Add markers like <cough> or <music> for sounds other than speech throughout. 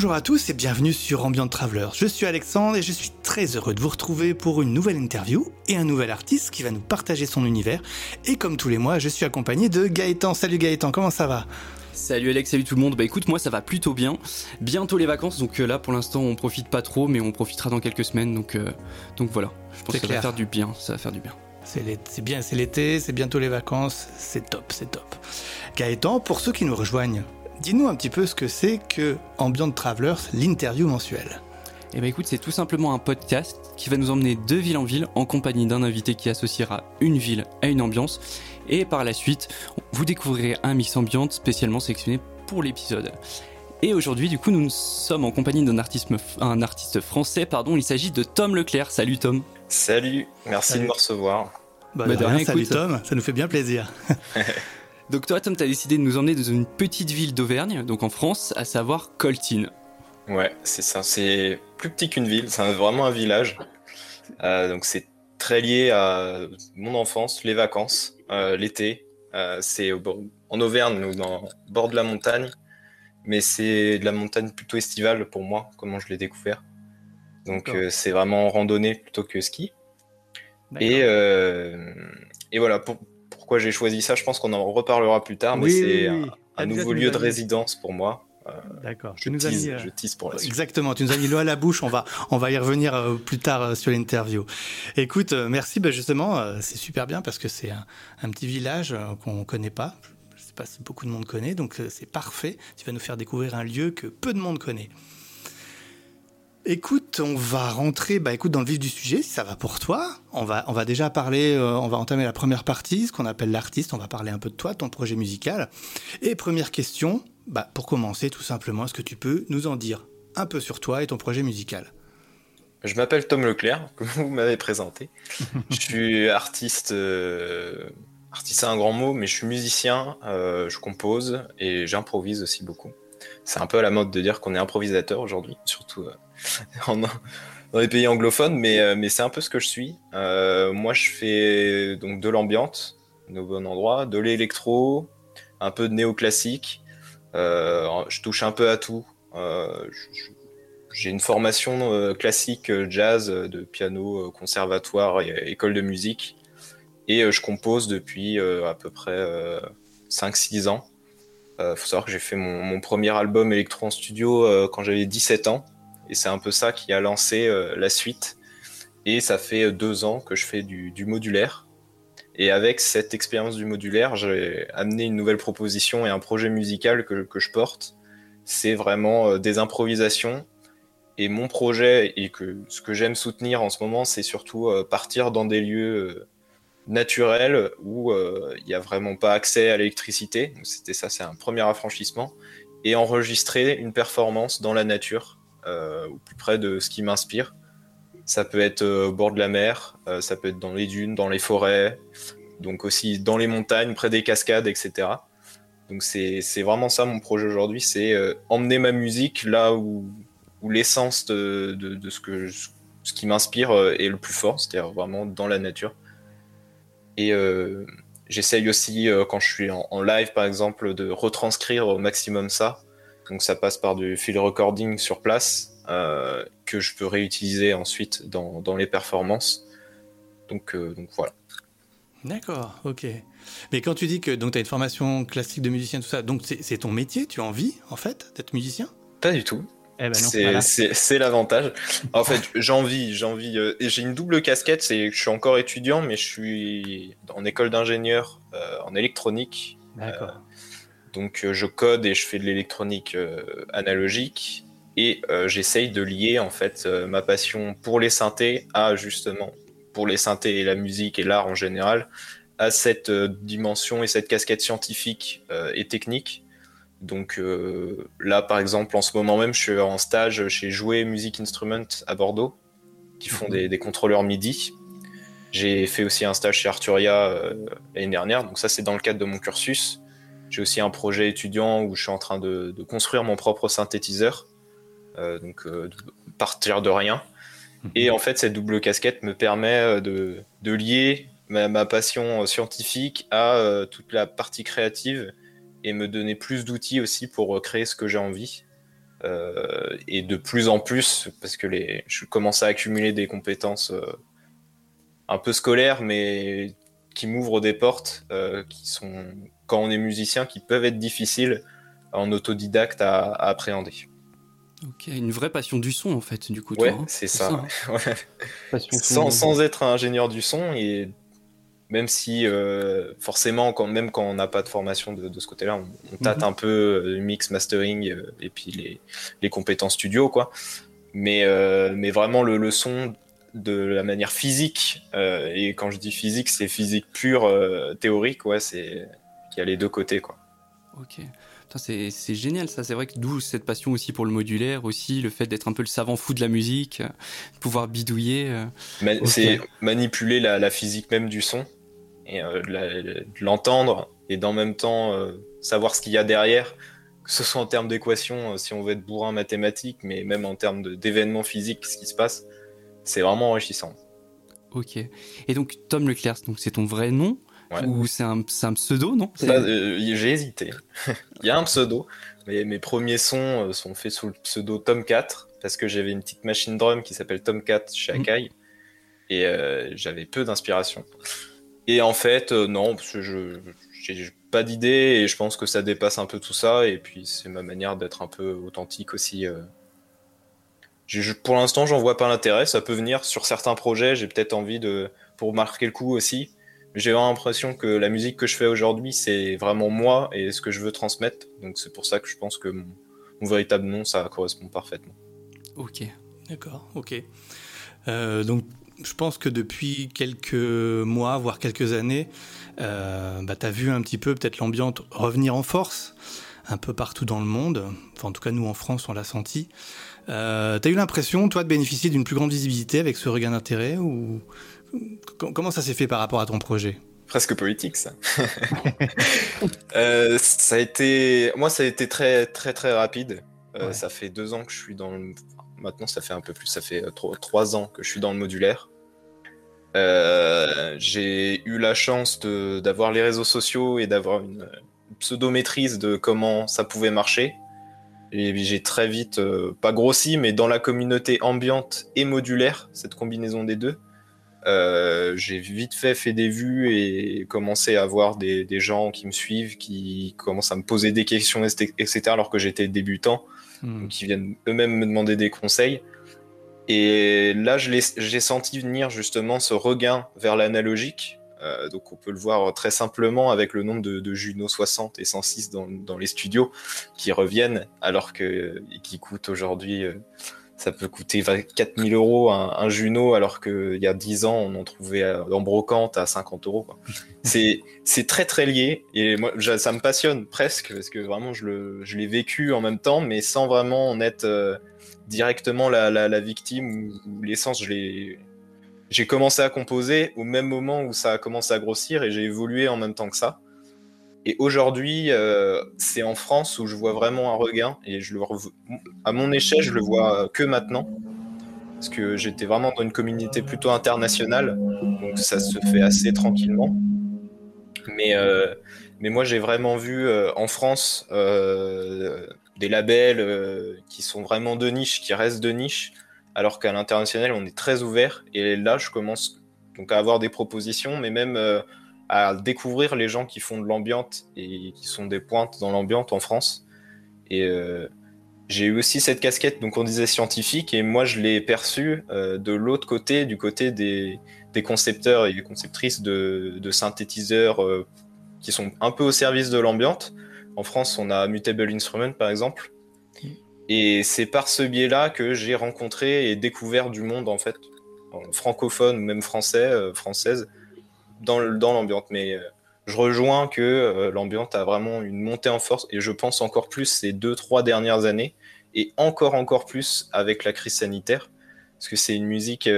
Bonjour à tous et bienvenue sur Ambient Traveler. Je suis Alexandre et je suis très heureux de vous retrouver pour une nouvelle interview et un nouvel artiste qui va nous partager son univers. Et comme tous les mois, je suis accompagné de Gaëtan. Salut Gaëtan, comment ça va? Salut Alex, salut tout le monde. Bah écoute, moi ça va plutôt bien. Bientôt les vacances, donc euh, là pour l'instant on profite pas trop, mais on profitera dans quelques semaines, donc euh, donc voilà. Je pense que ça va faire du bien. Ça va faire du bien. C'est bien, c'est l'été, c'est bientôt les vacances, c'est top, c'est top. Gaëtan, pour ceux qui nous rejoignent, dis-nous un petit peu ce que c'est que Ambient Travelers, l'interview mensuelle. Eh ben écoute, c'est tout simplement un podcast qui va nous emmener de ville en ville en compagnie d'un invité qui associera une ville à une ambiance. Et par la suite, vous découvrirez un mix ambiante spécialement sélectionné pour l'épisode. Et aujourd'hui, du coup, nous sommes en compagnie d'un artiste, un artiste français, pardon. Il s'agit de Tom Leclerc. Salut Tom. Salut, merci de me recevoir. Bah, bah de rien, salut Tom, ça nous fait bien plaisir. <laughs> donc toi, Tom, tu as décidé de nous emmener dans une petite ville d'Auvergne, donc en France, à savoir Coltine. Ouais, c'est ça. C'est plus petit qu'une ville. C'est vraiment un village. Euh, donc c'est très lié à mon enfance, les vacances, euh, l'été. Euh, c'est en Auvergne, nous, dans bord de la montagne. Mais c'est de la montagne plutôt estivale pour moi, comment je l'ai découvert. Donc c'est vraiment randonnée plutôt que ski. Et, et voilà, pourquoi j'ai choisi ça, je pense qu'on en reparlera plus tard, mais c'est un, nouveau lieu de résidence pour moi. Euh, D'accord. Je, nous euh, je tease pour la suite. Exactement. Tu nous as mis l'eau à la bouche. On va, on va y revenir euh, plus tard sur l'interview. Écoute, merci. Ben justement, c'est super bien parce que c'est un, petit village qu'on connaît pas. Je sais pas si beaucoup de monde connaît, donc c'est parfait. Tu vas nous faire découvrir un lieu que peu de monde connaît. Écoute, on va rentrer bah, écoute, dans le vif du sujet, si ça va pour toi. On va, déjà parler, on va entamer la première partie, ce qu'on appelle l'artiste. On va parler un peu de toi, ton projet musical. Et première question, bah, pour commencer, tout simplement, est-ce que tu peux nous en dire un peu sur toi et ton projet musical? Je m'appelle Tom Leclerc, <laughs> comme vous m'avez présenté. je suis artiste, euh, artiste c'est un grand mot, mais je suis musicien, euh, je compose et j'improvise aussi beaucoup. C'est un peu à la mode de dire qu'on est improvisateur aujourd'hui, surtout euh, <laughs> dans les pays anglophones, mais, mais c'est un peu ce que je suis. moi, je fais donc de l'ambiance, au bon endroit, de l'électro, un peu de néoclassique, euh, je touche un peu à tout. Euh, j'ai une formation euh, classique jazz de piano, conservatoire et école de musique. Et je compose depuis à peu près 5-6 ans. Il faut savoir que j'ai fait mon, premier album électro en studio quand j'avais 17 ans. Et c'est un peu ça qui a lancé la suite. Et ça fait deux ans que je fais du modulaire. Et avec cette expérience du modulaire, j'ai amené une nouvelle proposition et un projet musical que, je porte. C'est vraiment euh, des improvisations. Et mon projet, et que ce que j'aime soutenir en ce moment, c'est surtout euh, partir dans des lieux euh, naturels où il n'y a vraiment pas accès à l'électricité. C'était ça, c'est un premier affranchissement. Et enregistrer une performance dans la nature, au plus près de ce qui m'inspire. Ça peut être au bord de la mer, euh, ça peut être dans les dunes, dans les forêts, donc aussi dans les montagnes, près des cascades, etc. Donc c'est vraiment ça mon projet aujourd'hui, c'est euh, emmener ma musique là où, où l'essence de, de, ce, que ce qui m'inspire euh, est le plus fort, c'est-à-dire vraiment dans la nature. Et j'essaye aussi, quand je suis en, en, live par exemple, de retranscrire au maximum ça. Donc ça passe par du field recording sur place, euh, que je peux réutiliser ensuite dans, dans les performances. Donc, euh, donc voilà. D'accord, ok. Mais quand tu dis que tu as une formation classique de musicien, tout ça, donc c'est ton métier Tu as envie, en fait, d'être musicien? Pas du tout. Eh ben c'est l'avantage. En fait, j'ai envie, j'ai envie. Euh, j'ai une double casquette, c'est je suis encore étudiant, mais je suis en école d'ingénieur en électronique. D'accord. donc je code et je fais de l'électronique analogique et euh, j'essaye de lier en fait euh, ma passion pour les synthés à justement pour les synthés et la musique et l'art en général à cette euh, dimension et cette casquette scientifique et technique. Donc là par exemple en ce moment même je suis en stage chez Jouer Music Instrument à Bordeaux qui font mhm. des, contrôleurs MIDI. J'ai fait aussi un stage chez Arturia l'année dernière, donc ça c'est dans le cadre de mon cursus. J'ai aussi un projet étudiant où je suis en train de construire mon propre synthétiseur euh, donc euh, partir de rien. Mhm. Et en fait, cette double casquette me permet euh, de, de lier ma, passion scientifique à toute la partie créative et me donner plus d'outils aussi pour créer ce que j'ai envie. et de plus en plus, parce que les, je commence à accumuler des compétences un peu scolaires, mais qui m'ouvrent des portes qui sont, quand on est musicien, qui peuvent être difficiles en autodidacte à, appréhender. Ok, une vraie passion du son en fait, du coup. Ouais, hein. c'est ça. <laughs> sans, sans, être ingénieur du son et même si euh, forcément, quand, même quand on n'a pas de formation de, ce côté-là, on, tâte mhm. un peu le euh, mix, mastering euh, et puis les, les, compétences studio, quoi. Mais, mais vraiment le, le, son de la manière physique, et quand je dis physique, c'est physique pure, théorique, ouais, c'est qu'il y a les deux côtés, quoi. Ok. C'est génial ça, c'est vrai que d'où cette passion aussi pour le modulaire, aussi le fait d'être un peu le savant fou de la musique, pouvoir bidouiller. C'est manipuler la, la, physique même du son et euh, de l'entendre et d'en même temps euh, savoir ce qu'il y a derrière, que ce soit en termes d'équations, euh, si on veut être bourrin mathématique, mais même en termes d'événements physiques, ce qui se passe, c'est vraiment enrichissant. Ok. Et donc Tom Leclerc, c'est ton vrai nom? Ou c'est un, un, pseudo, non? J'ai hésité. <laughs> Il y a un pseudo, mais mes premiers sons sont faits sous le pseudo Tom 4 parce que j'avais une petite machine drum qui s'appelle Tom 4 chez mm. Akai et j'avais peu d'inspiration. Et en fait, euh, non, parce que je j'ai pas d'idée et je pense que ça dépasse un peu tout ça. Et puis c'est ma manière d'être un peu authentique aussi. Euh. pour l'instant, j'en vois pas l'intérêt. Ça peut venir sur certains projets. J'ai peut-être envie de pour marquer le coup aussi. J'ai vraiment l'impression que la musique que je fais aujourd'hui, c'est vraiment moi et ce que je veux transmettre. Donc c'est pour ça que je pense que mon, véritable nom, ça correspond parfaitement. Ok. D'accord. Ok. Euh, donc je pense que depuis quelques mois, voire quelques années, euh, bah, tu as vu un petit peu peut-être l'ambiance revenir en force un peu partout dans le monde. Enfin, en tout cas, nous en France, on l'a senti. Euh, tu as eu l'impression, toi, de bénéficier d'une plus grande visibilité avec ce regain d'intérêt ou comment ça s'est fait par rapport à ton projet? Presque politique, ça. <laughs> euh, ça a été, moi, ça a été très, très, très rapide. Euh, Ça fait deux ans que je suis dans le... Maintenant, ça fait un peu plus. Ça fait euh, trois ans que je suis dans le modulaire. Euh, j'ai eu la chance d'avoir les réseaux sociaux et d'avoir une, pseudo-maîtrise de comment ça pouvait marcher. Et j'ai très vite, euh, pas grossi, mais dans la communauté ambiante et modulaire, cette combinaison des deux, euh, j'ai vite fait fait des vues et commencé à voir des, des, gens qui me suivent, qui commencent à me poser des questions, etc., alors que j'étais débutant, hmm. qui viennent eux-mêmes me demander des conseils. Et là, j'ai senti venir justement ce regain vers l'analogique. Euh, donc on peut le voir très simplement avec le nombre de, Juno 60 et 106 dans, les studios qui reviennent, alors que qui coûtent aujourd'hui, euh, ça peut coûter 4000 euros un, Juno, alors qu'il y a 10 ans on en trouvait en brocante à 50 euros. <laughs> C'est très très lié et moi ça me passionne presque parce que vraiment je l'ai vécu en même temps, mais sans vraiment en être euh, directement la, victime ou, l'essence, J'ai commencé à composer au même moment où ça a commencé à grossir et j'ai évolué en même temps que ça. Et aujourd'hui, euh, c'est en France où je vois vraiment un regain et je le à mon échelle, je le vois que maintenant parce que j'étais vraiment dans une communauté plutôt internationale, donc ça se fait assez tranquillement. Mais euh, mais moi, j'ai vraiment vu euh, en France des labels euh, qui sont vraiment de niche, qui restent de niche, alors qu'à l'international, on est très ouvert. Et là, je commence donc à avoir des propositions, mais même euh, à découvrir les gens qui font de l'ambiance et qui sont des pointes dans l'ambiance en France. Et euh, j'ai eu aussi cette casquette, donc on disait scientifique, et moi je l'ai perçue de l'autre côté, du côté des, concepteurs et des conceptrices de, de synthétiseurs qui sont un peu au service de l'ambiance en France, on a Mutable Instrument, par exemple. Et c'est par ce biais-là que j'ai rencontré et découvert du monde, en fait, francophone ou même français, euh, française, dans, dans l'ambiance. Mais euh, je rejoins que euh, l'ambiance a vraiment une montée en force, et je pense encore plus ces deux, trois dernières années, et encore, encore plus avec la crise sanitaire, parce que c'est une musique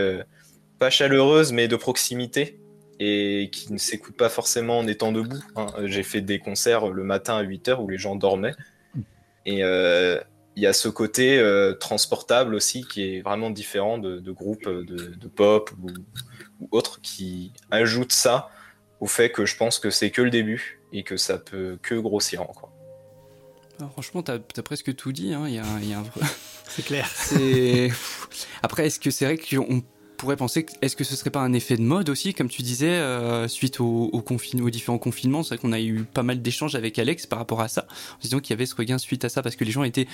pas chaleureuse, mais de proximité et qui ne s'écoute pas forcément en étant debout. Hein. J'ai fait des concerts le matin à 8h où les gens dormaient. Et euh, il y a ce côté euh, transportable aussi qui est vraiment différent de, groupes de, pop ou, autres qui ajoutent ça au fait que je pense que c'est que le début et que ça peut que grossir encore. franchement, t'as as presque tout dit. Hein. Il y a, il y a un... C'est clair. <laughs> Après, est-ce que c'est vrai qu'on penser, est-ce que ce serait pas un effet de mode aussi, comme tu disais, euh, suite au, au aux différents confinements? C'est vrai qu'on a eu pas mal d'échanges avec Alex par rapport à ça, en disant qu'il y avait ce regain suite à ça, parce que les gens étaient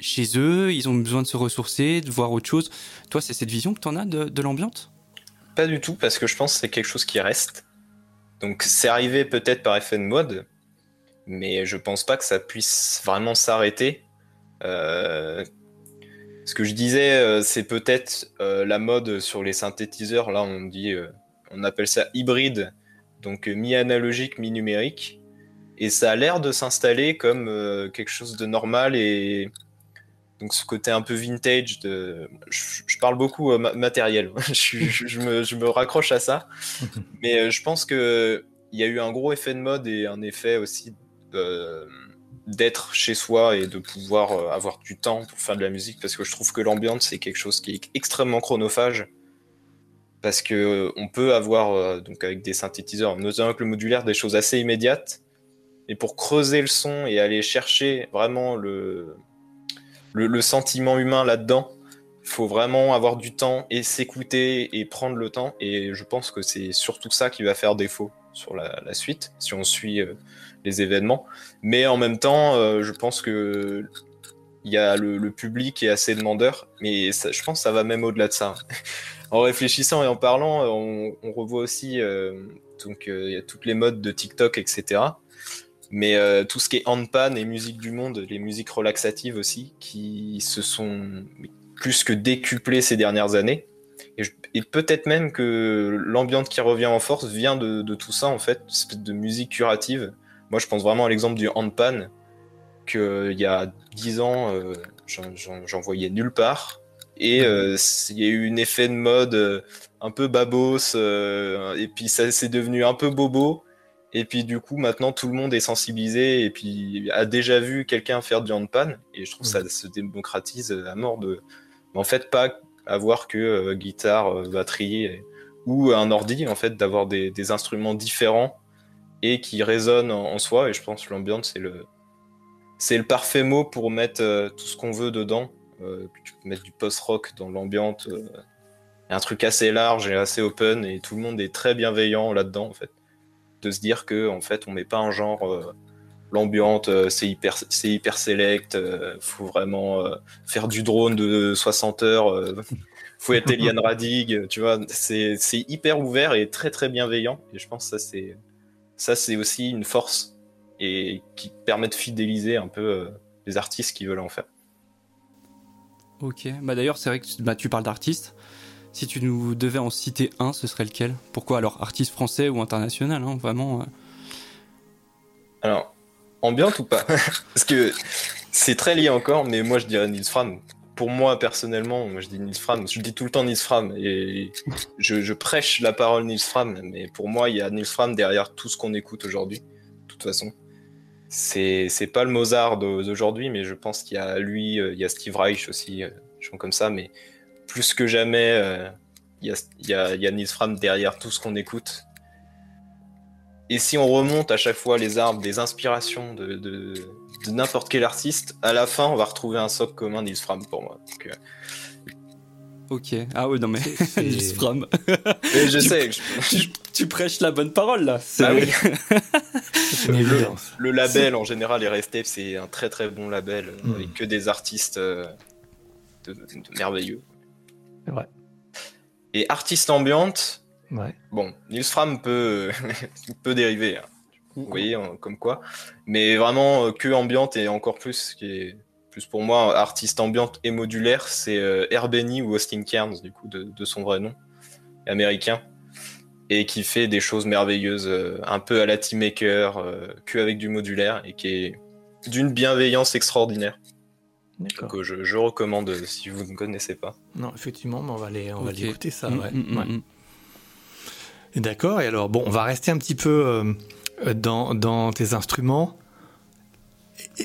chez eux, ils ont besoin de se ressourcer, de voir autre chose. Toi, c'est cette vision que tu en as de, de l'ambiance? Pas du tout, parce que je pense que c'est quelque chose qui reste. Donc c'est arrivé peut-être par effet de mode, mais je pense pas que ça puisse vraiment s'arrêter. Euh, ce que je disais, euh, c'est peut-être euh, la mode sur les synthétiseurs. Là, on dit, euh, on appelle ça hybride, donc mi-analogique, mi-numérique. Et ça a l'air de s'installer comme quelque chose de normal et donc ce côté un peu vintage de je, parle beaucoup matériel <laughs> je, me, je, me, raccroche à ça <laughs> mais je pense que il y a eu un gros effet de mode et un effet aussi d'être chez soi et de pouvoir euh, avoir du temps pour faire de la musique parce que je trouve que l'ambiance c'est quelque chose qui est extrêmement chronophage. Parce que euh, on peut avoir euh, donc avec des synthétiseurs notamment avec le modulaire des choses assez immédiates. Et pour creuser le son et aller chercher vraiment le le, sentiment humain là-dedans faut vraiment avoir du temps et s'écouter et prendre le temps. Et je pense que c'est surtout ça qui va faire défaut sur la, suite. Si on suit les événements. Mais en même temps, euh, je pense que il y a le, public est assez demandeur, mais je pense que ça va même au-delà de ça. <laughs> en réfléchissant et en parlant, on, revoit aussi euh, donc euh, il y a toutes les modes de TikTok, etc. Mais tout ce qui est handpan et musique du monde, les musiques relaxatives aussi, qui se sont plus que décuplées ces dernières années. Et, peut-être même que l'ambiance qui revient en force vient de, de, tout ça, en fait, de musique curative moi, je pense vraiment à l'exemple du handpan, qu'il y a 10 ans, euh, j'en voyais nulle part. Et euh, il y a eu un effet de mode euh, un peu babos, et puis ça s'est devenu un peu bobo. Et puis du coup, maintenant, tout le monde est sensibilisé et puis a déjà vu quelqu'un faire du handpan. Et je trouve que ça mm. se démocratise à mort de. En fait, pas avoir que guitare, batterie ou un ordi, en fait, d'avoir des, des, instruments différents et qui résonne en, soi. Et je pense que l'ambiance, c'est le, c'est le parfait mot pour mettre euh, tout ce qu'on veut dedans. Euh, tu peux mettre du post-rock dans l'ambiance, euh, un truc assez large et assez open, et tout le monde est très bienveillant là-dedans, en fait. De se dire que, en fait, on met pas un genre. L'ambiance, c'est hyper, c'est hyper select. faut vraiment faire du drone de 60 heures. <laughs> faut être Eliane Radig, tu vois. C'est, c'est hyper ouvert et très très bienveillant. Et je pense que ça c'est ça c'est aussi une force et qui permet de fidéliser un peu euh, les artistes qui veulent en faire. Ok, bah d'ailleurs c'est vrai que bah, tu parles d'artistes. Si tu nous devais en citer un, ce serait lequel? Pourquoi alors artiste français ou international hein, Vraiment. Euh? Alors, ambiante ou pas? <laughs> Parce que c'est très lié encore, mais moi je dirais Nils Fram pour moi personnellement, je dis Nils Fram, je dis tout le temps Nils Fram et je, prêche la parole Nils Fram, mais pour moi il y a Nils Fram derrière tout ce qu'on écoute aujourd'hui, de toute façon. C'est c'est pas le Mozart d'aujourd'hui, mais je pense qu'il y a lui, euh, il y a Steve Reich aussi, euh, je comme ça, mais plus que jamais, euh, il, y a, il, y a, il Nils Fram derrière tout ce qu'on écoute. Et si on remonte à chaque fois les arbres des inspirations de de n'importe quel artiste, à la fin, on va retrouver un socle commun Nils Fram pour moi. Euh, ok. Ah oui, non mais Nils <laughs> Fram. je tu, sais. Tu, prêches la bonne parole là. Ah oui. <laughs> le, label en général, Restep, c'est un très très bon label hmm. avec que des artistes euh, de, merveilleux. C'est vrai. Et artiste ambiante. Ouais. Bon, Nils Fram peut, <laughs> peut dériver. Hein vous voyez, comme quoi. Mais vraiment, euh, que ambiante et encore plus, qui est plus pour moi, artiste ambiante et modulaire, c'est euh, Benny ou Austin Cairns, du coup, de, son vrai nom, américain, et qui fait des choses merveilleuses, euh, un peu à la Team Maker, euh, que avec du modulaire, et qui est d'une bienveillance extraordinaire. Donc je, recommande si vous ne connaissez pas. Non, effectivement, on va aller, on va l'écouter ça. Mm, ouais. Mm, mm, d'accord. Et alors, bon, on va rester un petit peu euh, dans, tes instruments.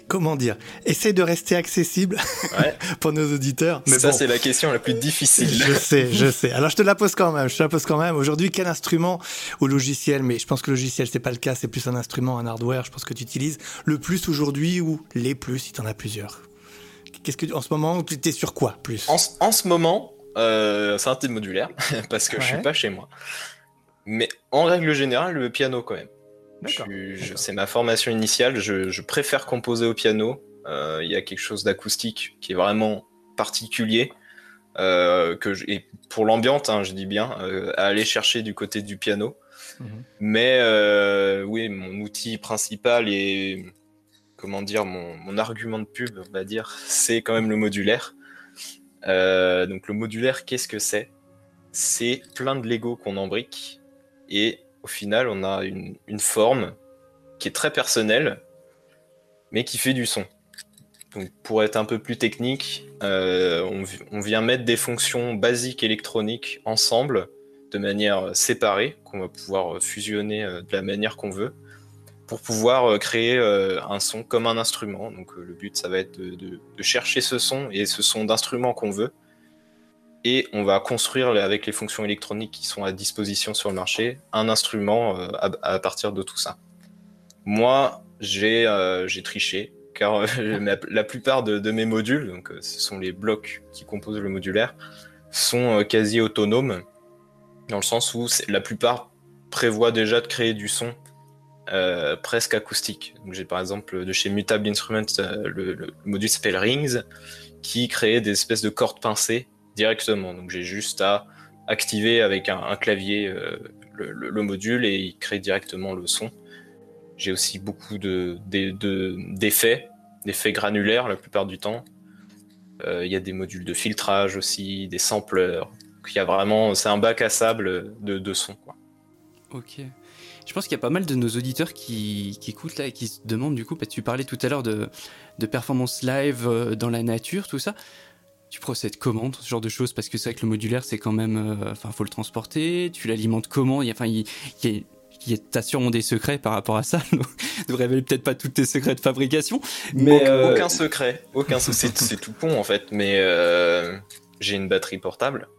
comment dire, essaye de rester accessible <laughs> pour nos auditeurs. Mais ça, c'est la question la plus difficile. Je sais, je sais. Alors, je te la pose quand même. Je te la pose quand même. Aujourd'hui, quel instrument ou logiciel, mais je pense que le logiciel, c'est pas le cas, c'est plus un instrument, un hardware, je pense que tu utilises le plus aujourd'hui ou les plus si tu en as plusieurs. Qu'est-ce que, en ce moment, tu es sur quoi plus? En, en, ce moment, euh, c'est un type modulaire, <laughs> parce que je suis pas chez moi. Mais en règle générale, le piano quand même. C'est ma formation initiale. Je, préfère composer au piano. Euh, il y a quelque chose d'acoustique qui est vraiment particulier. Euh, que et pour l'ambiance, hein, je dis bien, euh, à aller chercher du côté du piano. Mhm. Mais oui, mon outil principal et comment dire mon, mon, argument de pub, on va dire, c'est quand même le modulaire. donc le modulaire, qu'est-ce que c'est? C'est plein de Lego qu'on embrique et au final, on a une, forme qui est très personnelle, mais qui fait du son. Pour être un peu plus technique, euh, on, vient mettre des fonctions basiques électroniques ensemble de manière séparée, qu'on va pouvoir fusionner euh, de la manière qu'on veut, pour pouvoir euh, créer un son comme un instrument. Donc le but, ça va être de chercher ce son et ce son d'instrument qu'on veut, et on va construire avec les fonctions électroniques qui sont à disposition sur le marché un instrument euh, à, partir de tout ça. Moi, j'ai euh, triché car euh, <laughs> la plupart de, mes modules, donc ce sont les blocs qui composent le modulaire, sont quasi autonomes dans le sens où la plupart prévoient déjà de créer du son presque acoustique. J'ai par exemple de chez Mutable Instruments le, le module s'appelle Rings qui crée des espèces de cordes pincées directement. Donc j'ai juste à activer avec un, clavier euh, le, module et il crée directement le son. J'ai aussi beaucoup de, d'effets, d'effets granulaires la plupart du temps. Euh, il y a des modules de filtrage aussi, des sampleurs. Il y a vraiment, c'est un bac à sable de, de son. Quoi. Ok. Je pense qu'il y a pas mal de nos auditeurs qui, qui, écoutent là et qui se demandent du coup, tu parlais tout à l'heure de, de performance live euh, dans la nature, tout ça tu procèdes comment ce genre de choses? Parce que c'est vrai que le modulaire, c'est quand même. Euh, enfin, faut le transporter, tu l'alimentes comment? Il y a, Enfin, il, y a, t'as sûrement des secrets par rapport à ça. <laughs> Donc, ne révéler peut-être pas tous tes secrets de fabrication. Mais aucun, euh, aucun secret, aucun c'est, c'est tout con en fait. Mais euh, j'ai une batterie portable.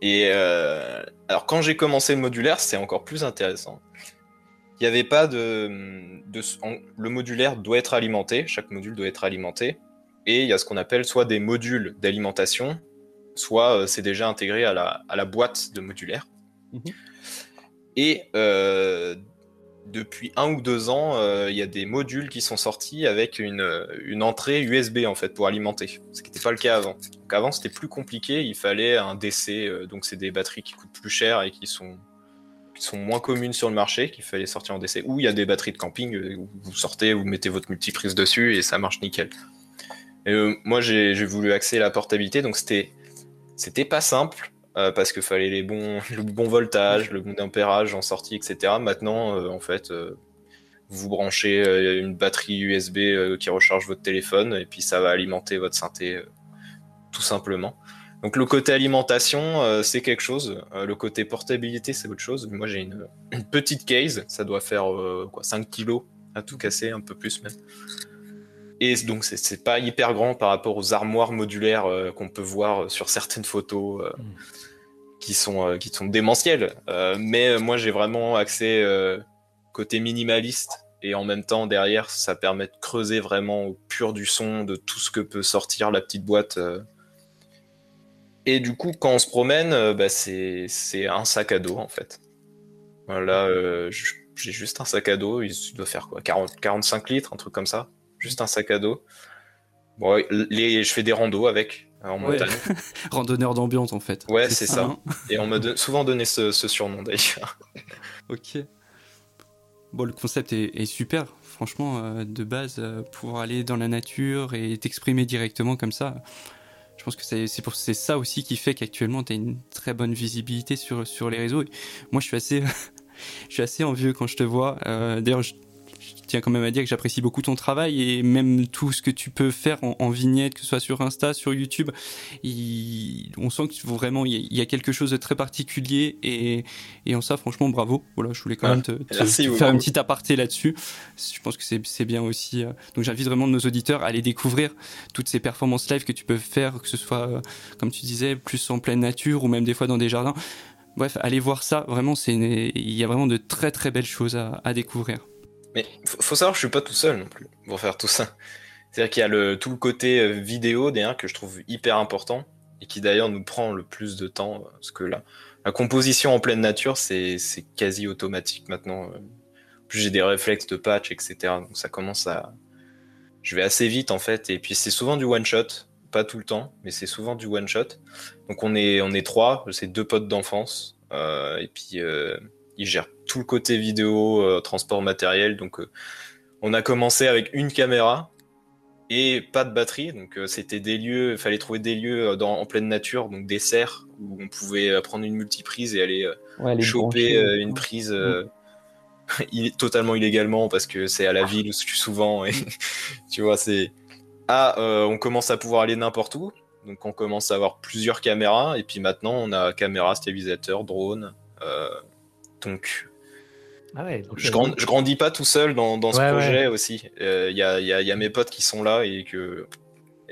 Et alors quand j'ai commencé le modulaire, c'est encore plus intéressant. Il n'y avait pas de, de le modulaire doit être alimenté. Chaque module doit être alimenté. Et il y a ce qu'on appelle soit des modules d'alimentation, soit euh, c'est déjà intégré à la, à la, boîte de modulaire. Mhm. Et euh, depuis un ou deux ans, euh, il y a des modules qui sont sortis avec une, une entrée USB en fait pour alimenter, ce qui n'était pas le cas avant. Donc avant c'était plus compliqué, il fallait un DC, donc c'est des batteries qui coûtent plus cher et qui sont, qui sont moins communes sur le marché, qu'il fallait sortir en DC. Ou il y a des batteries de camping, où vous sortez, vous mettez votre multiprise dessus et ça marche nickel. Euh, moi, j'ai voulu axer la portabilité, donc c'était pas simple euh, parce qu'il fallait les bons, <laughs> le bon voltage, le bon ampérage en sortie, etc. Maintenant, euh, en fait, vous branchez une batterie USB qui recharge votre téléphone et puis ça va alimenter votre synthé tout simplement. Donc le côté alimentation, c'est quelque chose. le côté portabilité, c'est autre chose. Moi, j'ai une, une, petite case, ça doit faire quoi, 5 kilos à tout casser, un peu plus même. Et donc, c'est pas hyper grand par rapport aux armoires modulaires euh, qu'on peut voir sur certaines photos euh, mm. qui, sont, euh, qui sont démentielles. mais moi, j'ai vraiment accès côté minimaliste. Et en même temps, derrière, ça permet de creuser vraiment au pur du son, de tout ce que peut sortir la petite boîte. Et du coup, quand on se promène, bah, c'est un sac à dos, en fait. Voilà, j'ai juste un sac à dos, il doit faire quoi 40, 45 litres, un truc comme ça juste un sac à dos. Bon, les, je fais des randos avec en montagne. <laughs> Randonneur d'ambiance en fait. Ouais, c'est ça. Hein. Et on m'a souvent donné ce, surnom d'ailleurs. <laughs> ok. Bon, le concept est, super. Franchement, euh, de base, euh, pouvoir aller dans la nature et t'exprimer directement comme ça, je pense que c'est pour c'est ça aussi qui fait qu'actuellement tu as une très bonne visibilité sur sur les réseaux. moi, je suis assez <laughs> je suis assez envieux quand je te vois. Euh, d'ailleurs, tiens quand même à dire que j'apprécie beaucoup ton travail et même tout ce que tu peux faire en, vignette, que ce soit sur Insta, sur YouTube. on sent que vraiment il y, a quelque chose de très particulier et, et en ça, franchement, bravo. Voilà, je voulais quand même te, faire un petit aparté là-dessus. Je pense que c'est bien aussi. Euh, donc j'invite vraiment nos auditeurs à aller découvrir toutes ces performances live que tu peux faire, que ce soit, euh, comme tu disais, plus en pleine nature ou même des fois dans des jardins. Bref, allez voir ça. Vraiment, c'est il y a vraiment de très très belles choses à, découvrir. Mais faut savoir, je suis pas tout seul non plus pour faire tout ça. C'est-à-dire qu'il y a le, tout le côté euh, vidéo derrière que je trouve hyper important et qui d'ailleurs nous prend le plus de temps parce que là, la composition en pleine nature, c'est quasi automatique maintenant. En plus, j'ai des réflexes de patch, etc. Donc ça commence à. Je vais assez vite en fait. Et puis c'est souvent du one shot pas tout le temps, mais c'est souvent du one shot. Donc on est on est trois, c'est deux potes d'enfance, euh, et puis euh, ils gèrent tout le côté vidéo, euh, transport matériel. Donc on a commencé avec une caméra et pas de batterie. Donc c'était des lieux, il fallait trouver des lieux dans, en pleine nature, donc des serres où on pouvait prendre une multiprise et aller, choper une prise. <laughs> totalement illégalement parce que c'est à la ville souvent et <laughs> tu vois c'est ah, euh, on commence à pouvoir aller n'importe où. Donc on commence à avoir plusieurs caméras. Et puis maintenant, on a caméra, stabilisateur, drone. Euh, donc, ah je, grandis pas tout seul dans, ce projet aussi. Il euh, y, a, mes potes qui sont là et que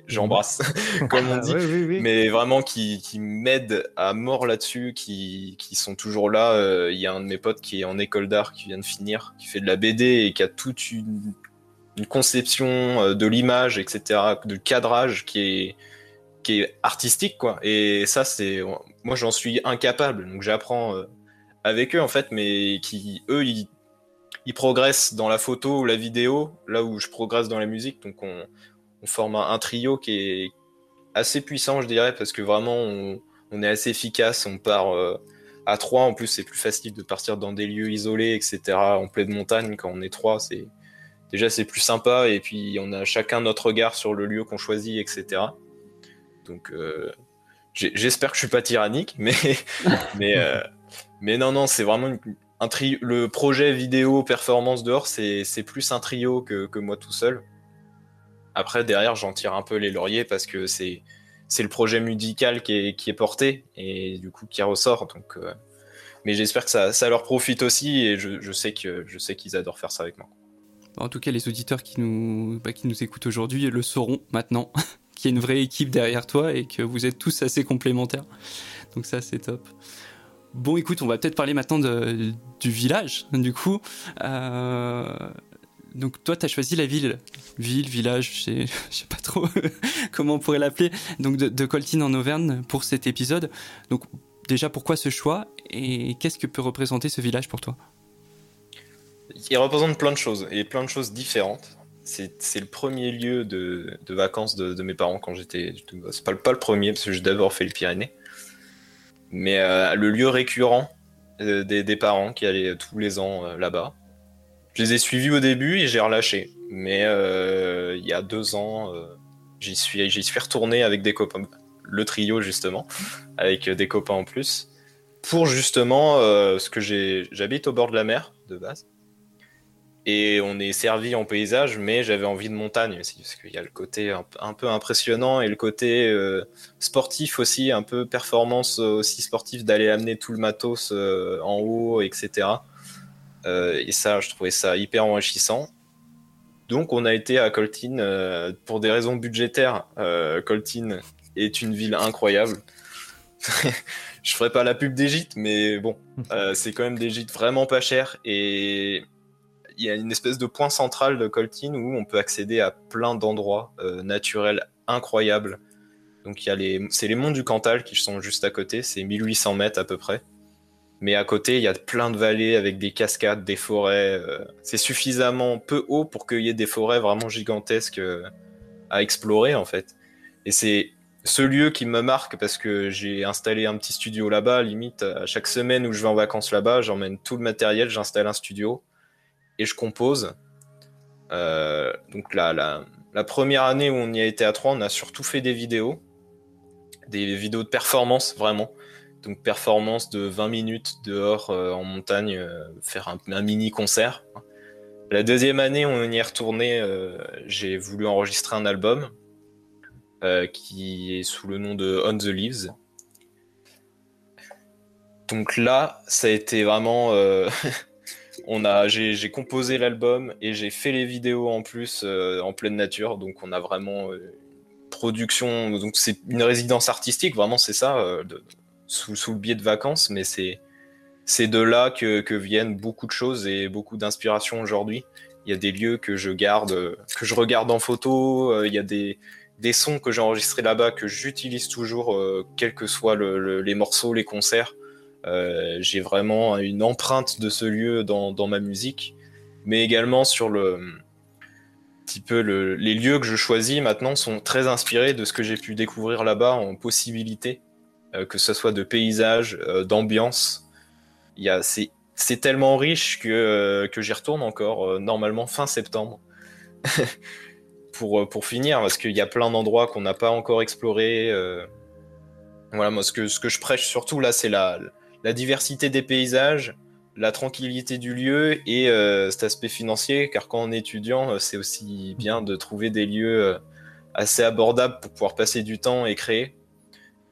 j'embrasse, <laughs> comme on <laughs> dit, mais vraiment qui, m'aident à mort là-dessus, qui, qui, sont toujours là. Il y a un de mes potes qui est en école d'art, qui vient de finir, qui fait de la BD et qui a toute une une conception euh, de l'image, etc., de cadrage qui est, qui est artistique, quoi. Et ça, c'est. Moi, j'en suis incapable, donc j'apprends euh, avec eux, en fait, mais qui, eux, ils, progressent dans la photo ou la vidéo, là où je progresse dans la musique, donc on, forme un, trio qui est assez puissant, je dirais, parce que vraiment, on, est assez efficace, on part. Euh, à trois, en plus, c'est plus facile de partir dans des lieux isolés, etc., en pleine montagne, quand on est trois, c'est déjà c'est plus sympa et puis on a chacun notre regard sur le lieu qu'on choisit, etc. Donc euh, j'espère que je suis pas tyrannique, mais <laughs> mais euh, mais non non c'est vraiment un trio. Le projet vidéo performance dehors c'est plus un trio que, que, moi tout seul. Après derrière j'en tire un peu les lauriers parce que c'est le projet musical qui est, qui est porté et du coup qui ressort donc. Euh, mais j'espère que ça, ça, leur profite aussi et je, je sais qu'ils adorent faire ça avec moi. En tout cas, les auditeurs qui nous, bah, qui nous écoutent aujourd'hui le sauront maintenant, <laughs> qu'il y a une vraie équipe derrière toi et que vous êtes tous assez complémentaires. Donc ça, c'est top. Bon, écoute, on va peut-être parler maintenant de, du village, du coup. Euh, donc toi, tu as choisi la ville, ville, village, je sais, <laughs> pas trop <laughs> comment on pourrait l'appeler, donc de, Coltine en Auvergne pour cet épisode. Donc déjà, pourquoi ce choix et qu'est-ce que peut représenter ce village pour toi? Il représente plein de choses et plein de choses différentes. C'est le premier lieu de, vacances de, mes parents quand j'étais. C'est pas, pas le premier parce que j'ai d'abord fait le Pyrénées. Mais euh, le lieu récurrent euh, des, parents qui allaient tous les ans euh, là-bas. Je les ai suivis au début et j'ai relâché. Mais il y a deux ans, j'y suis, suis retourné avec des copains. Le trio, justement, avec des copains en plus. Pour justement, ce que j'habite au bord de la mer de base et on est servi en paysage, mais j'avais envie de montagne aussi, parce qu'il y a le côté un, peu impressionnant et le côté euh, sportif aussi, un peu performance aussi sportive d'aller amener tout le matos euh, en haut, etc. Euh, et ça, je trouvais ça hyper enrichissant. Donc on a été à Coltine pour des raisons budgétaires. Coltine est une ville incroyable. <laughs> je ferai pas la pub des gîtes, mais bon, <laughs> c'est quand même des gîtes vraiment pas chers et il y a une espèce de point central de Coltine où on peut accéder à plein d'endroits euh, naturels incroyables. Donc il y a les, c'est les monts du Cantal qui sont juste à côté, c'est 1800 mètres à peu près. Mais à côté, il y a plein de vallées avec des cascades, des forêts. Euh, c'est suffisamment peu haut pour qu'il y ait des forêts vraiment gigantesques euh, à explorer en fait. Et c'est ce lieu qui me marque parce que j'ai installé un petit studio là-bas. Limite, à chaque semaine où je vais en vacances là-bas, j'emmène tout le matériel, j'installe un studio et je compose. Euh, donc la, la, première année où on y a été à trois, on a surtout fait des vidéos, des vidéos de performance vraiment. Donc performance de 20 minutes dehors euh, en montagne, euh, faire un, mini concert. La deuxième année, on y est retourné. J'ai voulu enregistrer un album qui est sous le nom de On the Leaves. Donc là, ça a été vraiment. <laughs> on a, j'ai composé l'album et j'ai fait les vidéos en plus en pleine nature. Donc on a vraiment production. Donc c'est une résidence artistique, vraiment c'est ça, de, sous, le biais de vacances, mais c'est de là que, viennent beaucoup de choses et beaucoup d'inspiration aujourd'hui. Il y a des lieux que je garde, que je regarde en photo. Euh, il y a des, sons que j'ai enregistrés là-bas que j'utilise toujours, euh, quels que soient les morceaux, les concerts. Euh, j'ai vraiment une empreinte de ce lieu dans, ma musique, mais également sur le petit peu les lieux que je choisis maintenant sont très inspirés de ce que j'ai pu découvrir là-bas en possibilités, que ce soit de paysages, d'ambiance c'est tellement riche que, euh, que j'y retourne encore euh, normalement fin septembre <laughs> pour, euh, pour finir parce qu'il y a plein d'endroits qu'on n'a pas encore explorés. Voilà, moi ce que, ce que je prêche surtout là, c'est la, la diversité des paysages, la tranquillité du lieu et cet aspect financier, car quand on est étudiant, c'est aussi bien de trouver des lieux assez abordables pour pouvoir passer du temps et créer.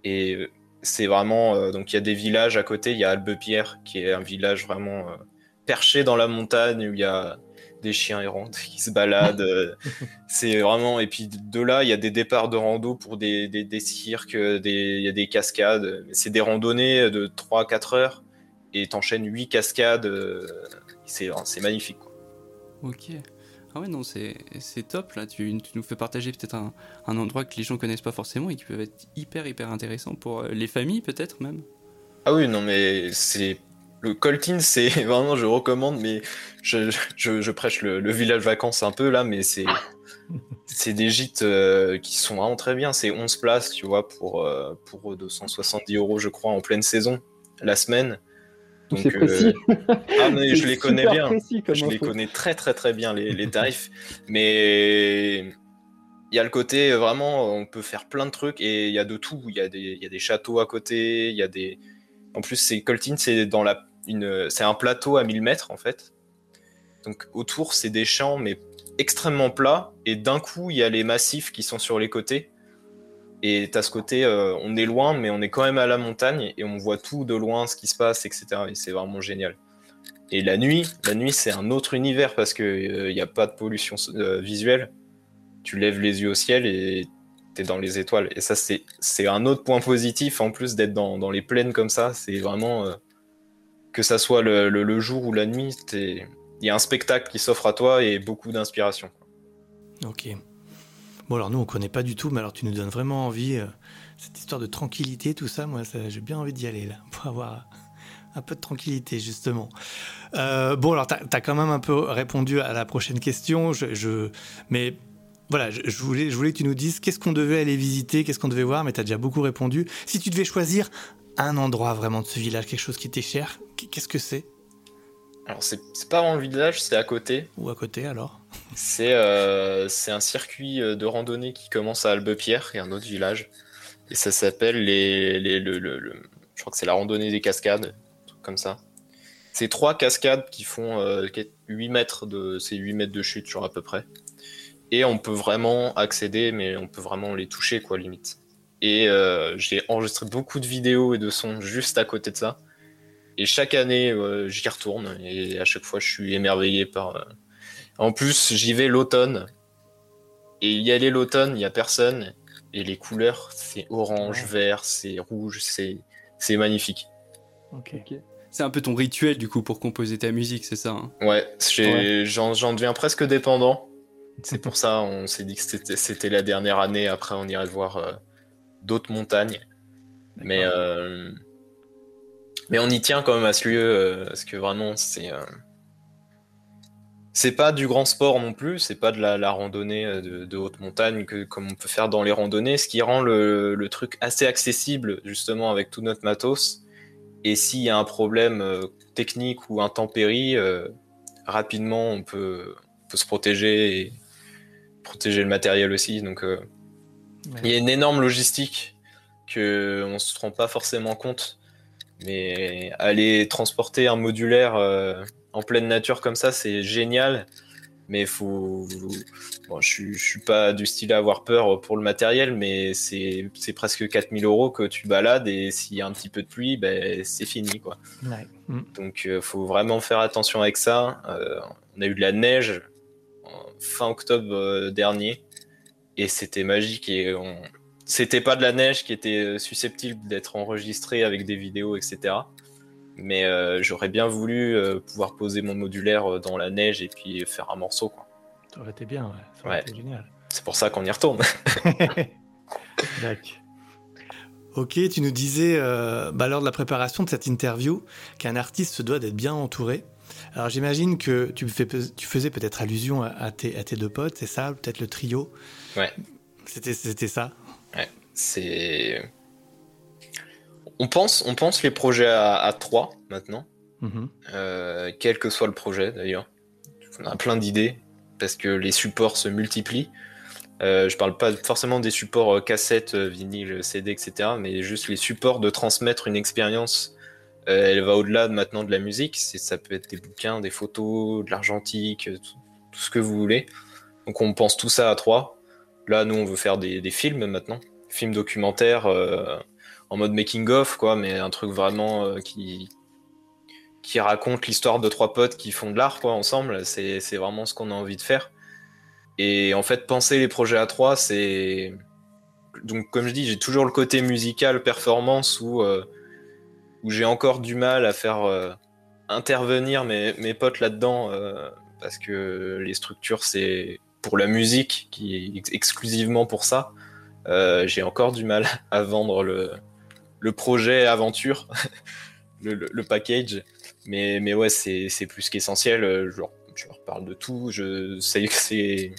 Et c'est vraiment euh, donc il y a des villages à côté. Il y a Albepierre qui est un village vraiment euh, perché dans la montagne où il y a des chiens errants <laughs> qui se baladent. Euh, <laughs> c'est vraiment et puis de là il y a des départs de rando pour des, des, cirques, des, il y a des cascades. C'est des randonnées de 3-4 heures et t'enchaînes 8 cascades. C'est c'est magnifique. Quoi. Ok. Ah ouais, non, c'est top là. Tu, nous fais partager peut-être un, endroit que les gens connaissent pas forcément et qui peut être hyper, hyper intéressant pour euh, les familles, peut-être même. Ah oui, non, mais c'est. Le Coltin, c'est <laughs> vraiment, je recommande, mais je, prêche le, village vacances un peu là, mais c'est. c'est des gîtes euh, qui sont vraiment très bien. C'est 11 places, tu vois, pour, euh, pour 270 euros, je crois, en pleine saison, la semaine. Donc, précis. Euh, ah, mais <laughs> je les connais bien. Je les connais très très très bien les, tarifs. mais il y a le côté euh, vraiment, on peut faire plein de trucs et il y a de tout. Il y, a des, y a des châteaux à côté. Il y a des. En plus, c'est Coltine, c'est dans la c'est un plateau à 1000 mètres en fait. Donc autour, c'est des champs mais extrêmement plats et d'un coup, il y a les massifs qui sont sur les côtés. Et à ce côté, euh, on est loin, mais on est quand même à la montagne et on voit tout de loin, ce qui se passe, etc. Et c'est vraiment génial. Et la nuit, la nuit, c'est un autre univers parce qu'il n'y euh, a pas de pollution euh, visuelle. Tu lèves les yeux au ciel et tu es dans les étoiles. Et ça, c'est un autre point positif en plus d'être dans, les plaines comme ça. C'est vraiment que ça soit le, jour ou la nuit, il y a un spectacle qui s'offre à toi et beaucoup d'inspiration. Ok. Bon, alors nous, on connaît pas du tout, mais alors tu nous donnes vraiment envie. Euh, cette histoire de tranquillité, tout ça, moi, j'ai bien envie d'y aller, là, <laughs> pour avoir un peu de tranquillité, justement. Euh, bon, alors, tu as, quand même un peu répondu à la prochaine question, je, mais voilà, je, voulais, je voulais que tu nous dises qu'est-ce qu'on devait aller visiter, qu'est-ce qu'on devait voir, mais tu as déjà beaucoup répondu. Si tu devais choisir un endroit vraiment de ce village, quelque chose qui t'est cher, qu'est-ce que c'est? Alors, c'est pas vraiment le village, c'est à côté. Ou à côté alors? C'est euh, un circuit euh, de randonnée qui commence à Albepierre et un autre village. Et ça s'appelle les, les le, le, Je crois que c'est la randonnée des cascades, un truc comme ça. C'est trois cascades qui font 8 euh, mètres de. C'est 8 mètres de chute, genre à peu près. Et on peut vraiment accéder, mais on peut vraiment les toucher, quoi, limite. Et euh, j'ai enregistré beaucoup de vidéos et de sons juste à côté de ça. Et chaque année, euh, j'y retourne et à chaque fois, je suis émerveillé par. Euh, en plus, j'y vais l'automne. Et y aller l'automne, il n'y a personne. Et les couleurs, c'est orange, vert, c'est rouge, c'est c'est magnifique. Ok. C'est un peu ton rituel du coup pour composer ta musique, c'est ça hein? Ouais, j'en deviens presque dépendant. C'est pour ça, on s'est dit que c'était la dernière année. Après, on irait voir euh, d'autres montagnes. Mais mais on y tient quand même à ce lieu, euh, parce que vraiment, c'est. Euh, c'est pas du grand sport non plus, c'est pas de la, randonnée euh, de, haute montagne que, comme on peut faire dans les randonnées, ce qui rend le, truc assez accessible justement avec tout notre matos. Et s'il y a un problème technique ou intempérie, rapidement on peut, peut, se protéger et protéger le matériel aussi. Donc il y a une énorme logistique que on se rend pas forcément compte mais aller transporter un modulaire euh, en pleine nature comme ça, c'est génial. Mais faut. Bon, je, je suis pas du style à avoir peur pour le matériel, mais c'est presque 4000 euros que tu balades et s'il y a un petit peu de pluie, ben, c'est fini. Quoi. Mm. Donc, il faut vraiment faire attention avec ça. on a eu de la neige fin octobre dernier et c'était magique et on... c'était pas de la neige qui était euh, susceptible d'être enregistrée avec des vidéos etc mais euh, j'aurais bien voulu euh, pouvoir poser mon modulaire dans la neige et puis faire un morceau quoi. Ça aurait été bien ouais. ça aurait été génial. C'est pour ça qu'on y retourne. <laughs> Ok, tu nous disais bah, lors de la préparation de cette interview qu'un artiste se doit d'être bien entouré. Alors j'imagine que tu, fais, tu faisais peut-être allusion à, tes, à, tes, deux potes, c'est ça Peut-être le trio? Ouais. C'était, c'était ça? Ouais, c'est... On pense, on pense les projets à, trois maintenant, mm-hmm. euh, quel que soit le projet d'ailleurs. On a plein d'idées parce que les supports se multiplient. Euh, je parle pas forcément des supports euh, cassettes, vinyle, CD, etc., mais juste les supports de transmettre une expérience euh, elle va au-delà de, maintenant de la musique. Ça peut être des bouquins, des photos, de l'argentique, tout, ce que vous voulez. Donc on pense tout ça à trois. Là, nous, on veut faire des, films maintenant, films documentaires euh, en mode making of, quoi, mais un truc vraiment euh, qui qui raconte l'histoire de trois potes qui font de l'art, quoi, ensemble. C'est vraiment ce qu'on a envie de faire. Et en fait, penser les projets à trois, c'est donc comme je dis, j'ai toujours le côté musical, performance où où j'ai encore du mal à faire euh, intervenir mes, potes là-dedans euh, parce que les structures c'est pour la musique qui est exclusivement pour ça. Euh, j'ai encore du mal <laughs> à vendre le, projet aventure, <laughs> le, package. Mais, mais ouais, c'est plus qu'essentiel. Je, je, leur parle de tout. Je sais que c'est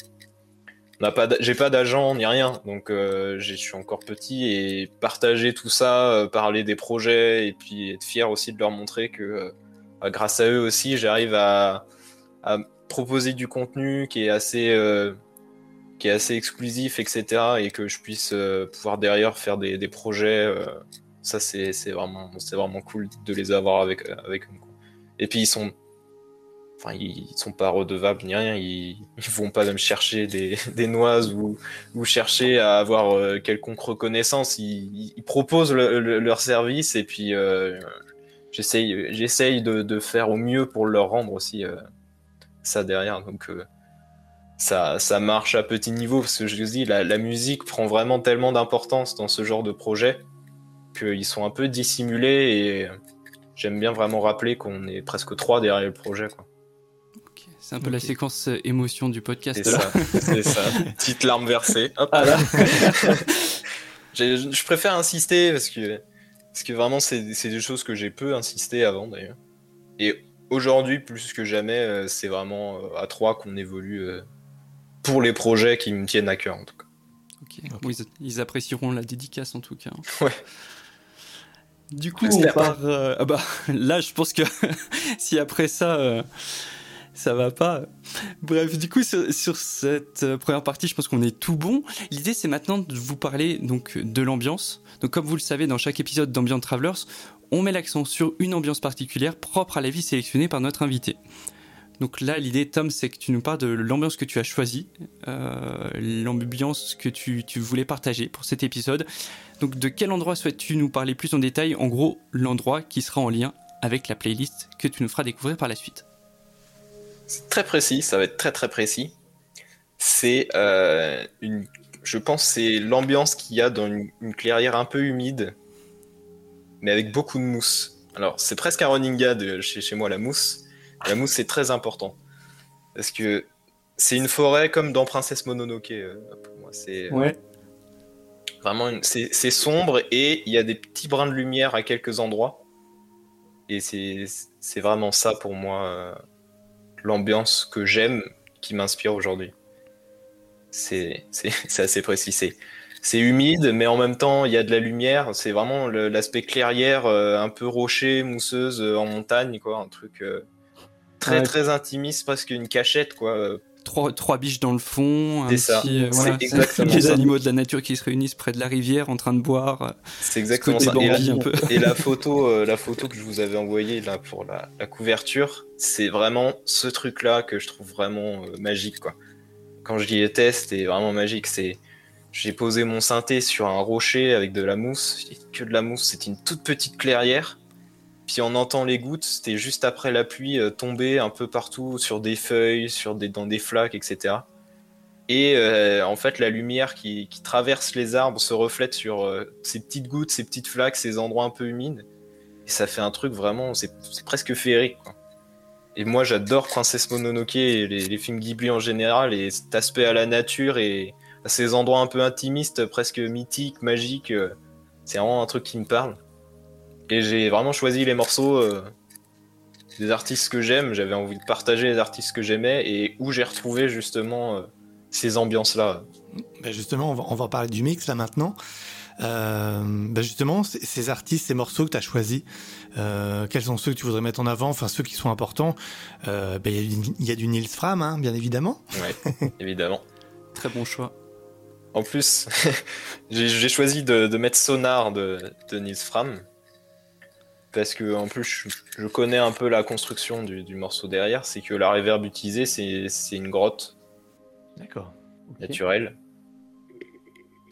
pas, j'ai pas d'agent ni rien, donc euh, je suis encore petit et partager tout ça, euh, parler des projets et puis être fier aussi de leur montrer que euh, bah, grâce à eux aussi, j'arrive à, proposer du contenu qui est assez qui est assez exclusif, etc. et que je puisse pouvoir derrière faire des, des projets. ça c'est vraiment c'est vraiment cool de les avoir avec avec eux. Et puis ils sont Enfin, ils sont pas redevables ni rien. Ils, ils vont pas me chercher des, <laughs> des noises ou, ou, chercher à avoir euh, quelconque reconnaissance. Ils, ils proposent le, leur service et puis euh, j'essaye, j'essaye de, de, faire au mieux pour leur rendre aussi euh, ça derrière. Donc euh, ça, ça marche à petit niveau parce que je vous dis, la, la musique prend vraiment tellement d'importance dans ce genre de projet qu'ils sont un peu dissimulés et j'aime bien vraiment rappeler qu'on est presque trois derrière le projet. Quoi. C'est un peu la séquence euh, émotion du podcast. C'est ça, c'est ça. <laughs> Petite larme versée. Hop. Ah <laughs> je préfère insister parce que, parce que vraiment, c'est des choses que j'ai peu insisté avant d'ailleurs. Et aujourd'hui, plus que jamais, euh, c'est vraiment euh, à trois qu'on évolue pour les projets qui me tiennent à cœur en tout cas. ils, apprécieront la dédicace en tout cas. <laughs> Ouais. Du coup, on part. ah bah, là, je pense que si après ça ça va pas. Bref, du coup, sur, cette euh, première partie, je pense qu'on est tout bon. L'idée, c'est maintenant de vous parler donc de l'ambiance. Donc, comme vous le savez, dans chaque épisode d'Ambient Travelers, on met l'accent sur une ambiance particulière propre à la vie sélectionnée par notre invité. Donc là, l'idée, Tom, c'est que tu nous parles de l'ambiance que tu as choisie, euh, l'ambiance que tu, tu, voulais partager pour cet épisode. Donc de quel endroit souhaites-tu nous parler plus en détail? En gros, l'endroit qui sera en lien avec la playlist que tu nous feras découvrir par la suite. C'est très précis, ça va être très très précis. C'est euh, une, je pense, c'est l'ambiance qu'il y a dans une, clairière un peu humide, mais avec beaucoup de mousse. Alors c'est presque un running gag chez, chez moi la mousse. La mousse c'est très important parce que c'est une forêt comme dans Princesse Mononoke euh, pour moi. C'est ouais. vraiment c'est sombre et il y a des petits brins de lumière à quelques endroits. Et c'est vraiment ça pour moi. L'ambiance que j'aime qui m'inspire aujourd'hui. C'est <laughs> assez précis. C'est humide, mais en même temps, il y a de la lumière. C'est vraiment l'aspect clairière, euh, un peu rocher, mousseuse, euh, en montagne, quoi. Un truc euh, très, très intimiste, presque une cachette, quoi. Trois, trois biches dans le fond, C'est ça. petit, euh, C'est voilà, ça. animaux de la nature qui se réunissent près de la rivière en train de boire. euh, C'est exactement ça. Et la, Bambi un peu. et la <laughs> photo, euh, la photo que je vous avais envoyée là pour la, la couverture, c'est vraiment ce truc-là que je trouve vraiment magique, quoi. Quand j'y étais, c'était vraiment magique. C'est, j'ai posé mon synthé sur un rocher avec de la mousse, que de la mousse. C'était une toute petite clairière. Puis on entend les gouttes. C'était juste après la pluie euh, tomber un peu partout sur des feuilles, sur des dans des flaques, etc. Et euh, en fait, la lumière qui, traverse les arbres se reflète sur euh, ces petites gouttes, ces petites flaques, ces endroits un peu humides. Et ça fait un truc vraiment, c'est presque féerique. Et moi, j'adore Princesse Mononoke et les, les films Ghibli en général, et cet aspect à la nature et à ces endroits un peu intimistes, presque mythiques, magiques. c'est vraiment un truc qui me parle. Et j'ai vraiment choisi les morceaux euh, des artistes que j'aime. J'avais envie de partager les artistes que j'aimais et où j'ai retrouvé justement euh, ces ambiances-là. Ben justement, on va, on va parler du mix là maintenant. Euh, ben justement, ces artistes, ces morceaux que tu as choisis, euh, quels sont ceux que tu voudrais mettre en avant? Enfin, ceux qui sont importants. Euh, ben, Il y, a du- il y a du Nils Fram, hein, bien évidemment. Ouais, <laughs> évidemment. Très bon choix. En plus, <laughs> j'ai j'ai choisi de, de mettre Sonar de, de Nils Fram. Parce que, en plus, je, je connais un peu la construction du, du morceau derrière. C'est que la reverb utilisée, c'est une grotte D'accord. naturelle.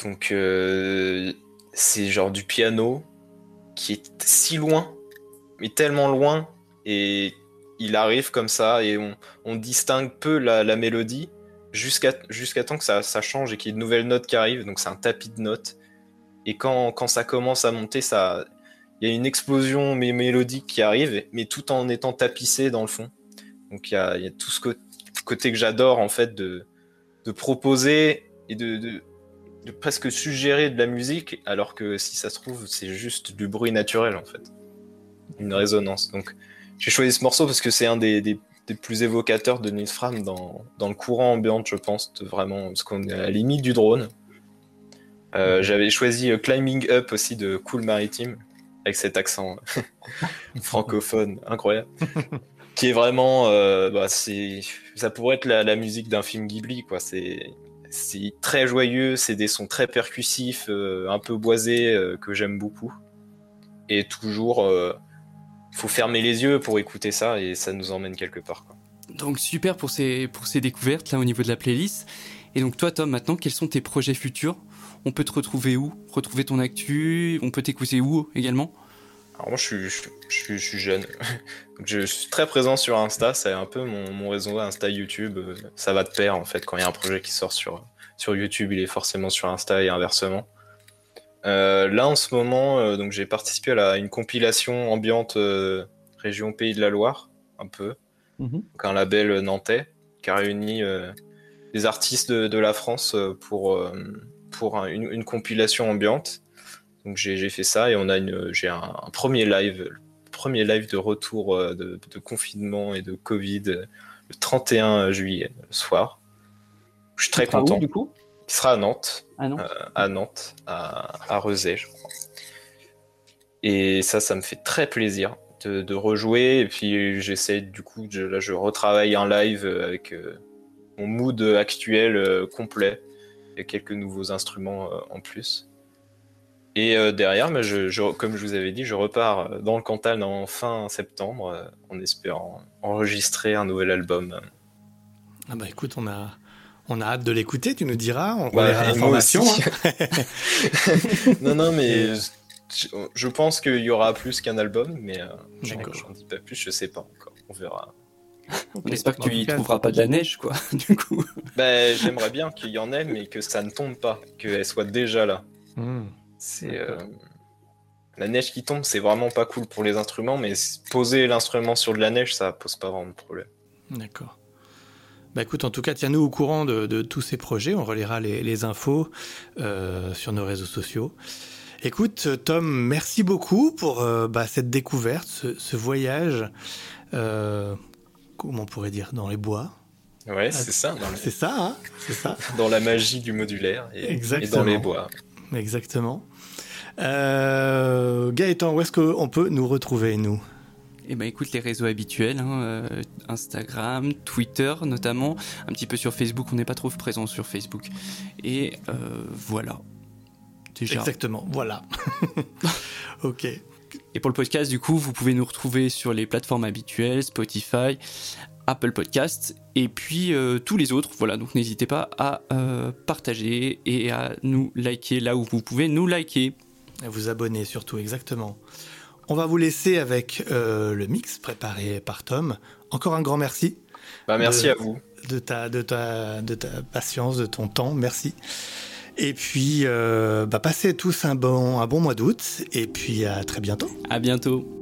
Donc, euh, c'est genre du piano qui est si loin, mais tellement loin. Et il arrive comme ça, et on, on distingue peu la, la mélodie jusqu'à jusqu'à temps que ça, ça change et qu'il y ait de nouvelles notes qui arrivent. Donc, c'est un tapis de notes. Et quand, quand ça commence à monter, ça, il y a une explosion mé- mélodique qui arrive, mais tout en étant tapissé dans le fond. Donc, il y a, il y a tout ce côté que j'adore, en fait, de, de proposer et de, de, de presque suggérer de la musique, alors que si ça se trouve, c'est juste du bruit naturel en fait. Une résonance. Donc j'ai choisi ce morceau parce que c'est un des, des, des plus évocateurs de Nils Fram dans, dans le courant ambiant, je pense, de vraiment, parce qu'on est à la limite du drone. Euh, J'avais choisi euh, Climbing Up aussi de Cool Maritime, avec cet accent <laughs> francophone incroyable. qui est vraiment, euh, bah, c'est, ça pourrait être la, la musique d'un film Ghibli, quoi. C'est, c'est très joyeux, c'est des sons très percussifs, euh, un peu boisés, euh, que j'aime beaucoup. Et toujours, euh, faut fermer les yeux pour écouter ça et ça nous emmène quelque part. Quoi. Donc super pour ces, pour ces découvertes là au niveau de la playlist. Et donc toi Tom, maintenant, quels sont tes projets futurs? On peut te retrouver où? Retrouver ton actu? On peut t'écouter où également? Alors moi, je suis, je, je suis, je suis jeune. <laughs> Je suis très présent sur Insta, c'est un peu mon, mon réseau Insta YouTube. Ça va de pair en fait. Quand il y a un projet qui sort sur, sur YouTube, il est forcément sur Insta et inversement. Euh, là en ce moment, euh, donc j'ai participé à la- une compilation ambiante euh, région Pays de la Loire, un peu, Mhm. donc un label nantais qui a réuni euh, des artistes de, de la France euh, pour, euh, pour un- une, une compilation ambiante. Donc j'ai fait ça et on a une, j'ai un, un premier live, le premier live de retour euh, de, de confinement et de Covid euh, le 31 juillet, le soir. Je suis très où, content. du coup? Il sera à Nantes à Nantes, à, à Rezé, je crois. Et ça, ça me fait très plaisir de, de rejouer. Et puis j'essaie, du coup, je, là, je retravaille un live avec euh, mon mood actuel euh, complet et quelques nouveaux instruments euh, en plus. Et euh, derrière, mais je, je- comme je vous avais dit, je repars dans le Cantal en fin septembre euh, en espérant enregistrer un nouvel album. Ah bah écoute, on a, on a hâte de l'écouter, tu nous diras, on Ouais, moi l'information. hein. <laughs> non, non, mais euh, je, je pense qu'il y aura plus qu'un album, mais euh, j'en dis pas plus, je sais pas encore. On verra. On espère que tu y trouveras pas de la neige quoi, <laughs> du coup. Ben, J'aimerais bien qu'il y en ait, mais que ça ne tombe pas, qu'elle soit déjà là. Hmm. C'est euh, La neige qui tombe, c'est vraiment pas cool pour les instruments, mais poser l'instrument sur de la neige, ça pose pas vraiment de problème. D'accord. Bah écoute, en tout cas, tiens-nous au courant de, de tous ces projets. On relaiera les, les infos euh, sur nos réseaux sociaux. Écoute, Tom, merci beaucoup pour euh, bah, cette découverte, ce, ce voyage. euh, comment on pourrait dire Dans les bois. Ouais, c'est ça, dans, le- C'est ça, hein C'est ça, <laughs> dans la magie du modulaire et, et Exactement. dans les bois. exactement. Euh, Gaëtan, où est-ce qu'on peut nous retrouver, nous? Eh ben écoute les réseaux habituels, hein, euh, Instagram, Twitter notamment, un petit peu sur Facebook, on n'est pas trop présent sur Facebook. Et euh, voilà. Déjà. Exactement, voilà. <laughs> ok. Et pour le podcast, du coup, vous pouvez nous retrouver sur les plateformes habituelles, Spotify, Apple Podcasts et puis euh, tous les autres. Voilà, donc n'hésitez pas à partager et à nous liker là où vous pouvez nous liker. À vous abonner surtout, exactement. On va vous laisser avec euh, le mix préparé par Tom. Encore un grand merci. Bah, merci à vous. De ta, de, ta, de ta patience, de ton temps. Merci. Et puis, euh, bah, passez tous un bon, un bon mois d'août. Et puis, à très bientôt. À bientôt.